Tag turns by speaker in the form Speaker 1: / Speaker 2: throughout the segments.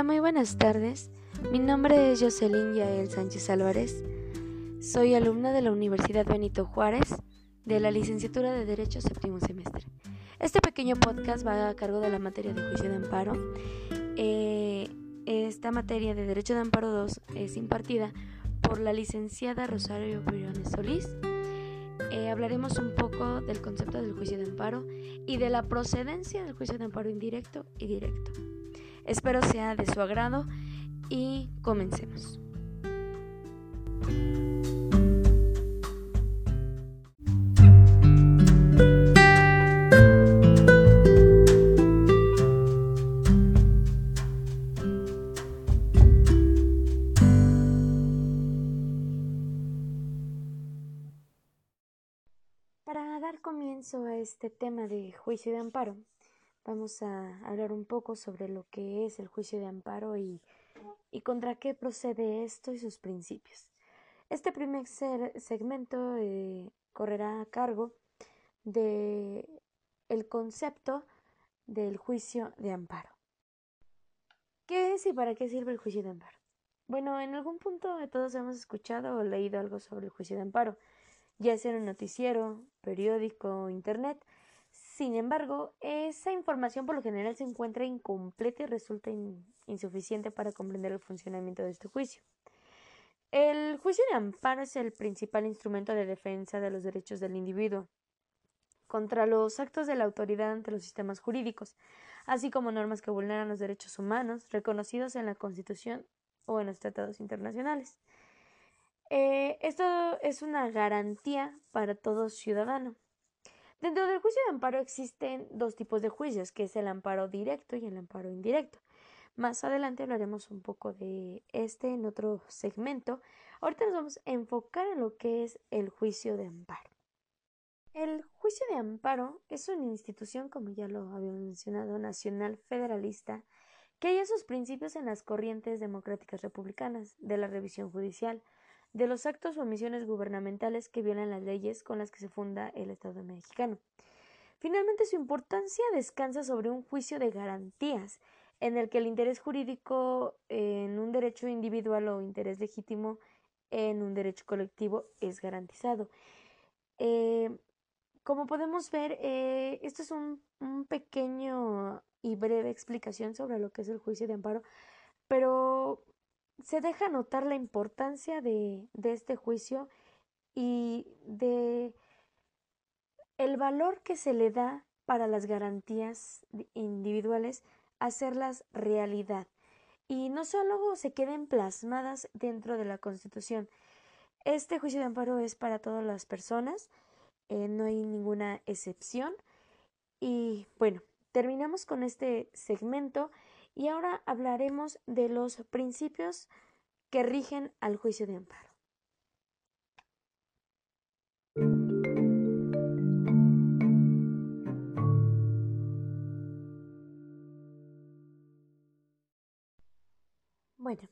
Speaker 1: Hola, muy buenas tardes. Mi nombre es Jocelyn Yael Sánchez Álvarez. Soy alumna de la Universidad Benito Juárez de la licenciatura de Derecho séptimo semestre. Este pequeño podcast va a cargo de la materia de juicio de amparo. Eh, esta materia de Derecho de Amparo 2 es impartida por la licenciada Rosario Briones Solís. Eh, hablaremos un poco del concepto del juicio de amparo y de la procedencia del juicio de amparo indirecto y directo. Espero sea de su agrado y comencemos. Para dar comienzo a este tema de juicio de amparo, vamos a hablar un poco sobre lo que es el juicio de amparo y, contra qué procede esto y sus principios. Este primer segmento eh, correrá a cargo de el concepto del juicio de amparo. ¿Qué es y para qué sirve el juicio de amparo? Bueno, en algún punto todos hemos escuchado o leído algo sobre el juicio de amparo, ya sea en un noticiero, periódico o internet, sin embargo, esa información por lo general se encuentra incompleta y resulta insuficiente para comprender el funcionamiento de este juicio. El juicio de amparo es el principal instrumento de defensa de los derechos del individuo contra los actos de la autoridad ante los sistemas jurídicos, así como normas que vulneran los derechos humanos reconocidos en la Constitución o en los tratados internacionales. Eh, esto es una garantía para todo ciudadano. Dentro del juicio de amparo existen dos tipos de juicios, que es el amparo directo y el amparo indirecto. Más adelante hablaremos un poco de este en otro segmento. Ahorita nos vamos a enfocar en lo que es el juicio de amparo. El juicio de amparo es una institución, como ya lo había mencionado, nacional federalista, que halla sus principios en las corrientes democráticas republicanas de la revisión judicial, de los actos o omisiones gubernamentales que violan las leyes con las que se funda el Estado mexicano. Finalmente, su importancia descansa sobre un juicio de garantías, en el que el interés jurídico en un derecho individual o interés legítimo en un derecho colectivo es garantizado. Eh, como podemos ver, eh, esto es un, un pequeño y breve explicación sobre lo que es el juicio de amparo, pero se deja notar la importancia de, este juicio y de el valor que se le da para las garantías individuales hacerlas realidad y no solo se queden plasmadas dentro de la Constitución. Este juicio de amparo es para todas las personas, eh, no hay ninguna excepción. Y bueno, terminamos con este segmento y ahora hablaremos de los principios que rigen al juicio de amparo. Bueno,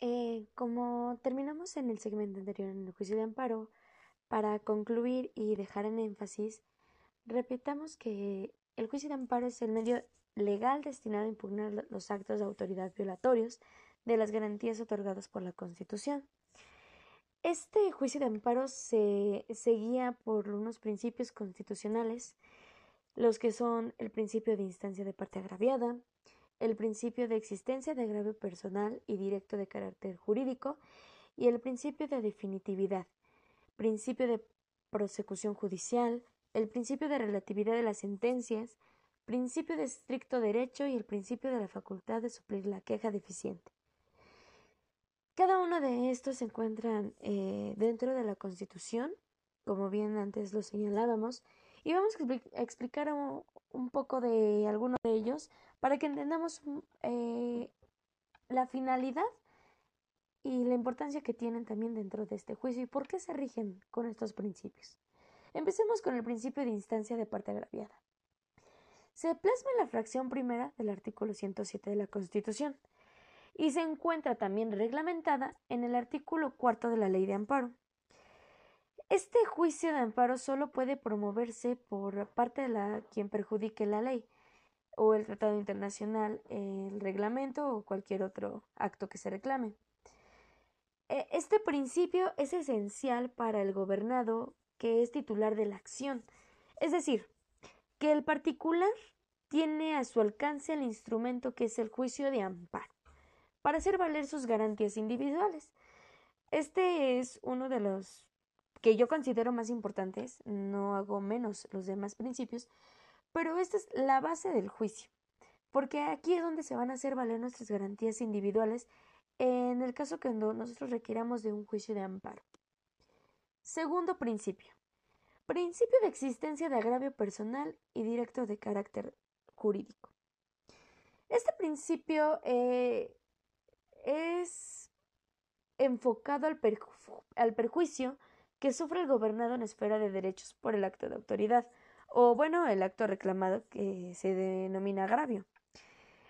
Speaker 1: eh, como terminamos en el segmento anterior en el juicio de amparo, para concluir y dejar en énfasis, repitamos que el juicio de amparo es el medio legal destinado a impugnar los actos de autoridad violatorios de las garantías otorgadas por la Constitución. Este juicio de amparo se, guía por unos principios constitucionales, los que son el principio de instancia de parte agraviada, el principio de existencia de agravio personal y directo de carácter jurídico y el principio de definitividad, principio de prosecución judicial, el principio de relatividad de las sentencias, principio de estricto derecho y el principio de la facultad de suplir la queja deficiente. Cada uno de estos se encuentran eh, dentro de la Constitución, como bien antes lo señalábamos, y vamos a explicar un, poco de algunos de ellos para que entendamos eh, la finalidad y la importancia que tienen también dentro de este juicio y por qué se rigen con estos principios. Empecemos con el principio de instancia de parte agraviada se plasma en la fracción primera del artículo 107 de la Constitución y se encuentra también reglamentada en el artículo cuarto de la Ley de Amparo. Este juicio de amparo solo puede promoverse por parte de la quien perjudique la ley. o el tratado internacional, el reglamento o cualquier otro acto que se reclame. E, este principio es esencial para el gobernado que es titular de la acción, es decir, que el particular tiene a su alcance el instrumento que es el juicio de amparo para hacer valer sus garantías individuales. Este es uno de los que yo considero más importantes, no hago menos los demás principios, pero esta es la base del juicio, porque aquí es donde se van a hacer valer nuestras garantías individuales en el caso que nosotros requiramos de un juicio de amparo. Segundo principio. Principio de existencia de agravio personal y directo de carácter jurídico. Este principio eh, es enfocado al, al perjuicio que sufre el gobernado en esfera de derechos por el acto de autoridad, o bueno, el acto reclamado que se denomina agravio.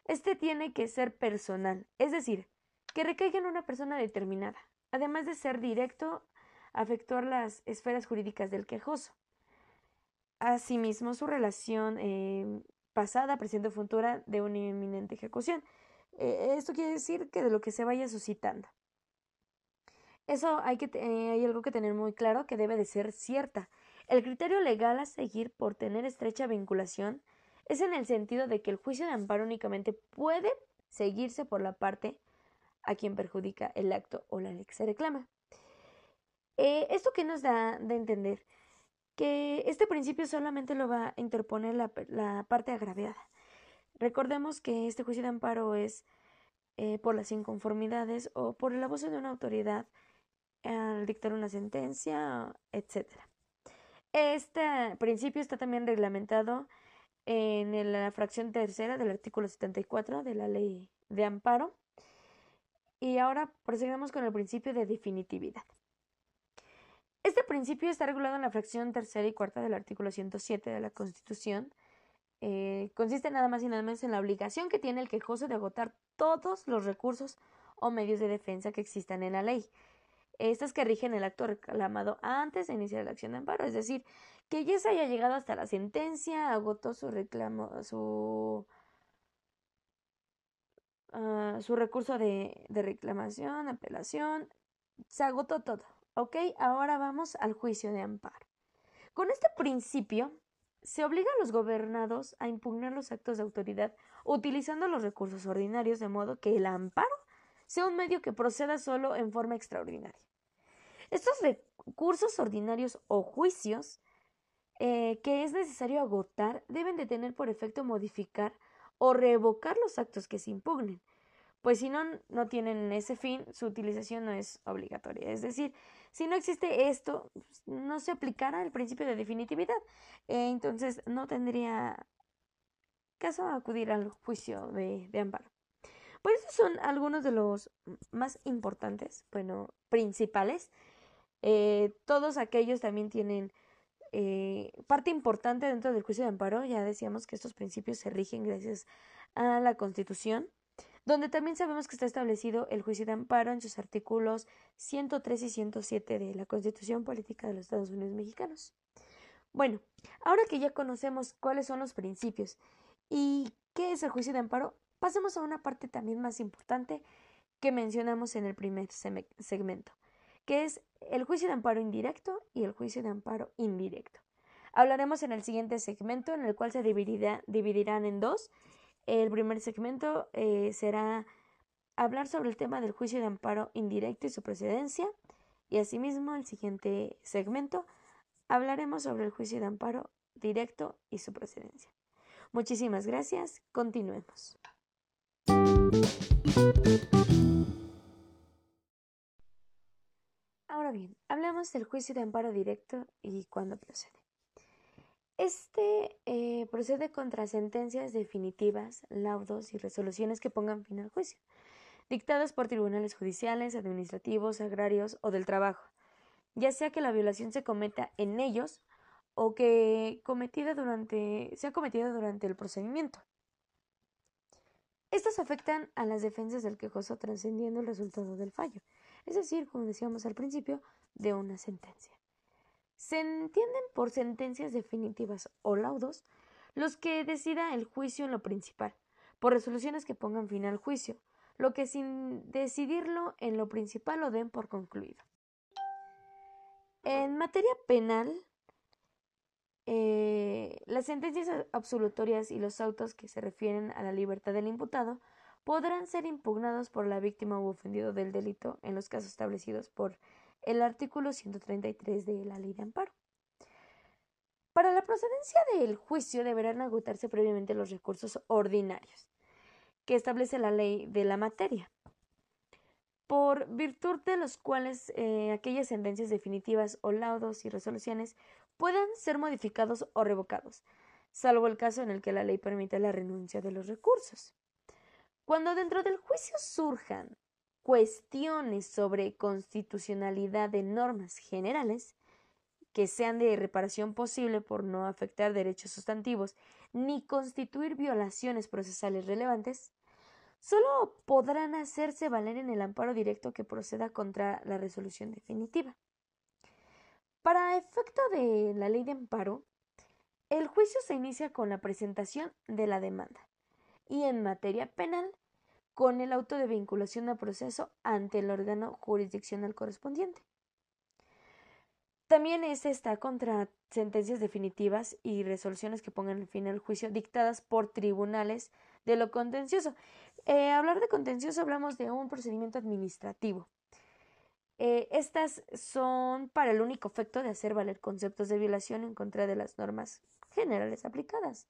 Speaker 1: Este tiene que ser personal, es decir, que recaiga en una persona determinada, además de ser directo, afectuar las esferas jurídicas del quejoso. Asimismo, su relación eh, pasada, presente o futura de una inminente ejecución. Eh, esto quiere decir que de lo que se vaya suscitando. Eso hay, que, eh, algo que tener muy claro que debe de ser cierta. El criterio legal a seguir por tener estrecha vinculación es en el sentido de que el juicio de amparo únicamente puede seguirse por la parte a quien perjudica el acto o la ley que se reclama. Eh, ¿Esto qué nos da de entender? Que este principio solamente lo va a interponer la, parte agraviada. Recordemos que este juicio de amparo es eh, por las inconformidades o por el abuso de una autoridad al dictar una sentencia, etc. Este principio está también reglamentado en la fracción tercera del artículo 74 de la ley de amparo y ahora proseguimos con el principio de definitividad. Este principio está regulado en la fracción tercera y cuarta del artículo 107 de la Constitución. Eh, consiste nada más y nada menos en la obligación que tiene el quejoso de agotar todos los recursos o medios de defensa que existan en la ley. Estas que rigen el acto reclamado antes de iniciar la acción de amparo, es decir, que ya se haya llegado hasta la sentencia, agotó su reclamo, su Ah, su recurso de, de reclamación, apelación, se agotó todo. ¿Ok? Ahora vamos al juicio de amparo. Con este principio, se obliga a los gobernados a impugnar los actos de autoridad utilizando los recursos ordinarios de modo que el amparo sea un medio que proceda solo en forma extraordinaria. Estos recursos ordinarios o juicios eh, que es necesario agotar deben de tener por efecto modificar o revocar los actos que se impugnen, pues si no, no tienen ese fin, su utilización no es obligatoria. Es decir, si no existe esto, pues, no se aplicará el principio de definitividad. Eh, entonces, no tendría caso acudir al juicio de, amparo. Pues estos son algunos de los más importantes, bueno, principales. Eh, todos aquellos también tienen eh, parte importante dentro del juicio de amparo, ya decíamos que estos principios se rigen gracias a la Constitución, donde también sabemos que está establecido el juicio de amparo en sus artículos 103 y 107 de la Constitución Política de los Estados Unidos Mexicanos. Bueno, ahora que ya conocemos cuáles son los principios y qué es el juicio de amparo, pasemos a una parte también más importante que mencionamos en el primer segmento, que es el juicio de amparo indirecto y el juicio de amparo indirecto. Hablaremos en el siguiente segmento en el cual se dividirán en dos. El primer segmento eh, será hablar sobre el tema del juicio de amparo indirecto y su procedencia. Y asimismo, el siguiente segmento hablaremos sobre el juicio de amparo directo y su procedencia. Muchísimas gracias. Continuemos. bien, hablamos del juicio de amparo directo y cuándo procede. Este eh, procede contra sentencias definitivas, laudos y resoluciones que pongan fin al juicio, dictadas por tribunales judiciales, administrativos, agrarios o del trabajo, ya sea que la violación se cometa en ellos o que cometida durante, sea cometida durante el procedimiento. Estas afectan a las defensas del quejoso trascendiendo el resultado del fallo, es decir, como decíamos al principio, de una sentencia. Se entienden por sentencias definitivas o laudos los que decida el juicio en lo principal, por resoluciones que pongan fin al juicio, lo que sin decidirlo en lo principal lo den por concluido. En materia penal, eh, las sentencias absolutorias y los autos que se refieren a la libertad del imputado podrán ser impugnados por la víctima u ofendido del delito en los casos establecidos por el artículo 133 de la Ley de Amparo. Para la procedencia del juicio deberán agotarse previamente los recursos ordinarios que establece la ley de la materia, por virtud de los cuales eh, aquellas sentencias definitivas o laudos y resoluciones puedan ser modificados o revocados, salvo el caso en el que la ley permita la renuncia de los recursos. Cuando dentro del juicio surjan cuestiones sobre constitucionalidad de normas generales, que sean de reparación posible por no afectar derechos sustantivos ni constituir violaciones procesales relevantes, solo podrán hacerse valer en el amparo directo que proceda contra la resolución definitiva. Para efecto de la ley de amparo, el juicio se inicia con la presentación de la demanda y en materia penal con el auto de vinculación a proceso ante el órgano jurisdiccional correspondiente. También este está contra sentencias definitivas y resoluciones que pongan fin al juicio dictadas por tribunales de lo contencioso. Eh, hablar de contencioso hablamos de un procedimiento administrativo. Eh, estas son para el único efecto de hacer valer conceptos de violación en contra de las normas generales aplicadas.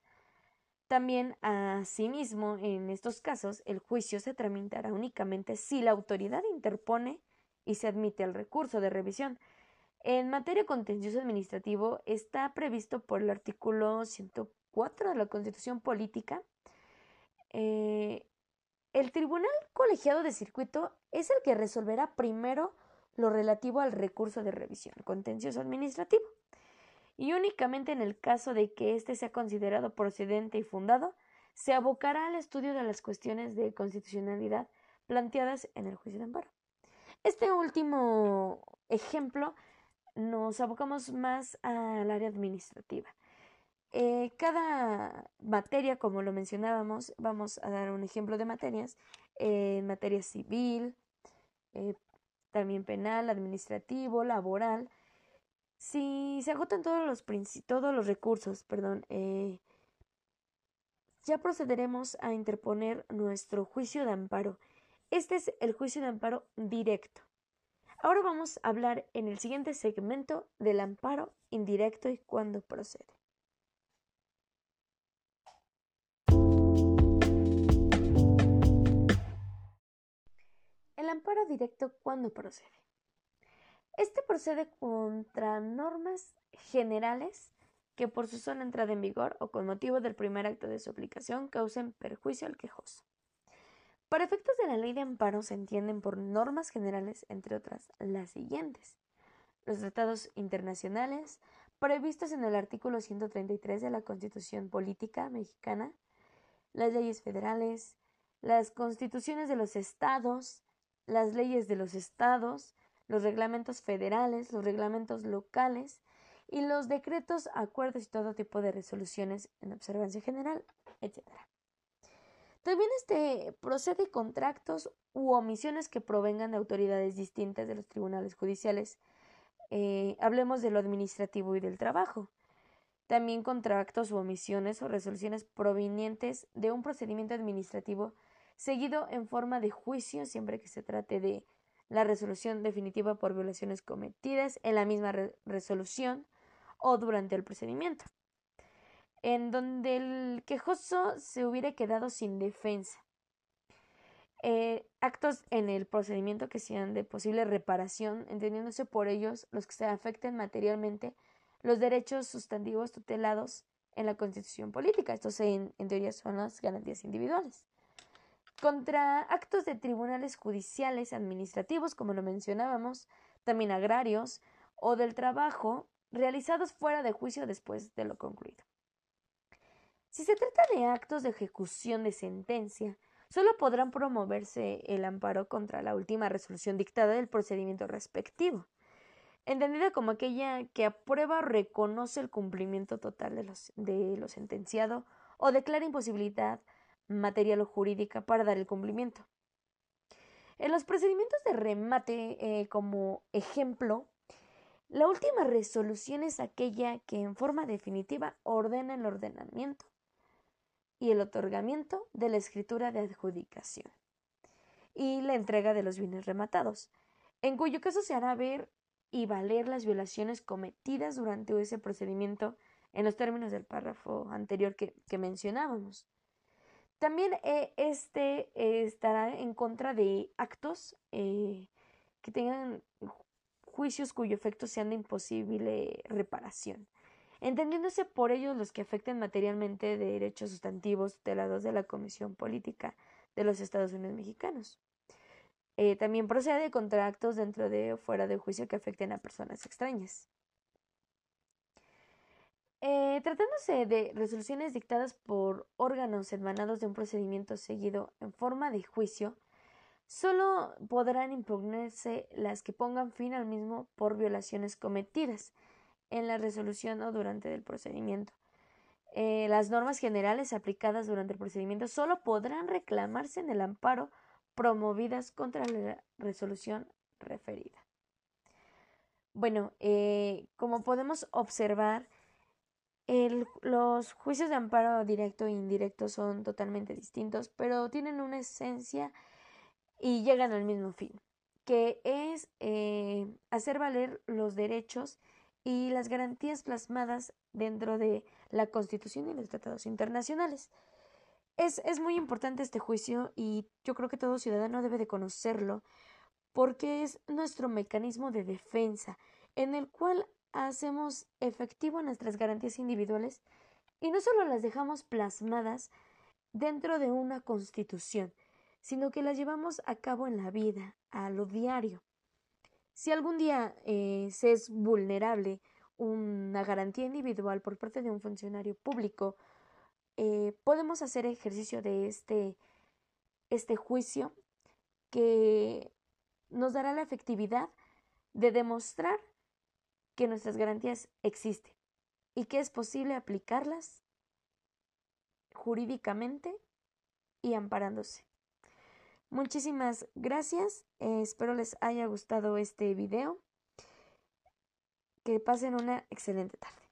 Speaker 1: También, asimismo, en estos casos, el juicio se tramitará únicamente si la autoridad interpone y se admite el recurso de revisión. En materia contencioso administrativo está previsto por el artículo 104 de la Constitución Política. Eh, el Tribunal Colegiado de Circuito es el que resolverá primero lo relativo al recurso de revisión contencioso administrativo. Y únicamente en el caso de que éste sea considerado procedente y fundado, se abocará al estudio de las cuestiones de constitucionalidad planteadas en el juicio de amparo. Este último ejemplo nos abocamos más al área administrativa. Eh, cada materia, como lo mencionábamos, vamos a dar un ejemplo de materias, en materia civil, eh, también penal, administrativo, laboral. Si se agotan todos los, recursos, perdón, eh, ya procederemos a interponer nuestro juicio de amparo. Este es el juicio de amparo directo. Ahora vamos a hablar en el siguiente segmento del amparo indirecto y cuándo procede. El amparo directo cuando procede. Este procede contra normas generales que por su sola entrada en vigor o con motivo del primer acto de su aplicación causen perjuicio al quejoso. Para efectos de la ley de amparo se entienden por normas generales, entre otras, las siguientes. Los tratados internacionales previstos en el artículo 133 de la Constitución Política Mexicana, las leyes federales, las constituciones de los estados, las leyes de los estados, los reglamentos federales, los reglamentos locales y los decretos, acuerdos y todo tipo de resoluciones en observancia general, etc. También este procede contra actos u omisiones que provengan de autoridades distintas de los tribunales judiciales. Eh, hablemos de lo administrativo y del trabajo. También contra actos u omisiones o resoluciones provenientes de un procedimiento administrativo seguido en forma de juicio siempre que se trate de la resolución definitiva por violaciones cometidas en la misma resolución o durante el procedimiento, en donde el quejoso se hubiera quedado sin defensa. Eh, actos en el procedimiento que sean de posible reparación, entendiéndose por ellos los que se afecten materialmente los derechos sustantivos tutelados en la constitución política. Estos en teoría son las garantías individuales contra actos de tribunales judiciales administrativos, como lo mencionábamos, también agrarios, o del trabajo, realizados fuera de juicio después de lo concluido. Si se trata de actos de ejecución de sentencia, solo podrán promoverse el amparo contra la última resolución dictada del procedimiento respectivo. entendida como aquella que aprueba o reconoce el cumplimiento total de, los, de lo sentenciado o declara imposibilidad material o jurídica para dar el cumplimiento. En los procedimientos de remate, eh, como ejemplo, la última resolución es aquella que en forma definitiva ordena el ordenamiento y el otorgamiento de la escritura de adjudicación y la entrega de los bienes rematados, en cuyo caso se hará ver y valer las violaciones cometidas durante ese procedimiento en los términos del párrafo anterior que, mencionábamos. También eh, este eh, estará en contra de actos eh, que tengan juicios cuyo efecto sean de imposible reparación, entendiéndose por ellos los que afecten materialmente de derechos sustantivos tutelados de la Comisión Política de los Estados Unidos Mexicanos. También procede contra actos dentro de o fuera de juicio que afecten a personas extrañas. Eh, tratándose de resoluciones dictadas por órganos emanados de un procedimiento seguido en forma de juicio, solo podrán impugnarse las que pongan fin al mismo por violaciones cometidas en la resolución o durante el procedimiento. Eh, las normas generales aplicadas durante el procedimiento solo podrán reclamarse en el amparo promovidas contra la resolución referida. Bueno, eh, como podemos observar, los juicios de amparo directo e indirecto son totalmente distintos, pero tienen una esencia y llegan al mismo fin, que es eh, hacer valer los derechos y las garantías plasmadas dentro de la Constitución y los tratados internacionales. Es, muy importante este juicio y yo creo que todo ciudadano debe de conocerlo porque es nuestro mecanismo de defensa en el cual hacemos efectivo nuestras garantías individuales y no solo las dejamos plasmadas dentro de una constitución, sino que las llevamos a cabo en la vida, a lo diario. Si algún día eh, se es vulnerable una garantía individual por parte de un funcionario público eh, podemos hacer ejercicio de este, este juicio que nos dará la efectividad de demostrar que nuestras garantías existen y que es posible aplicarlas jurídicamente y amparándose. Muchísimas gracias, eh, espero les haya gustado este video. Que pasen una excelente tarde.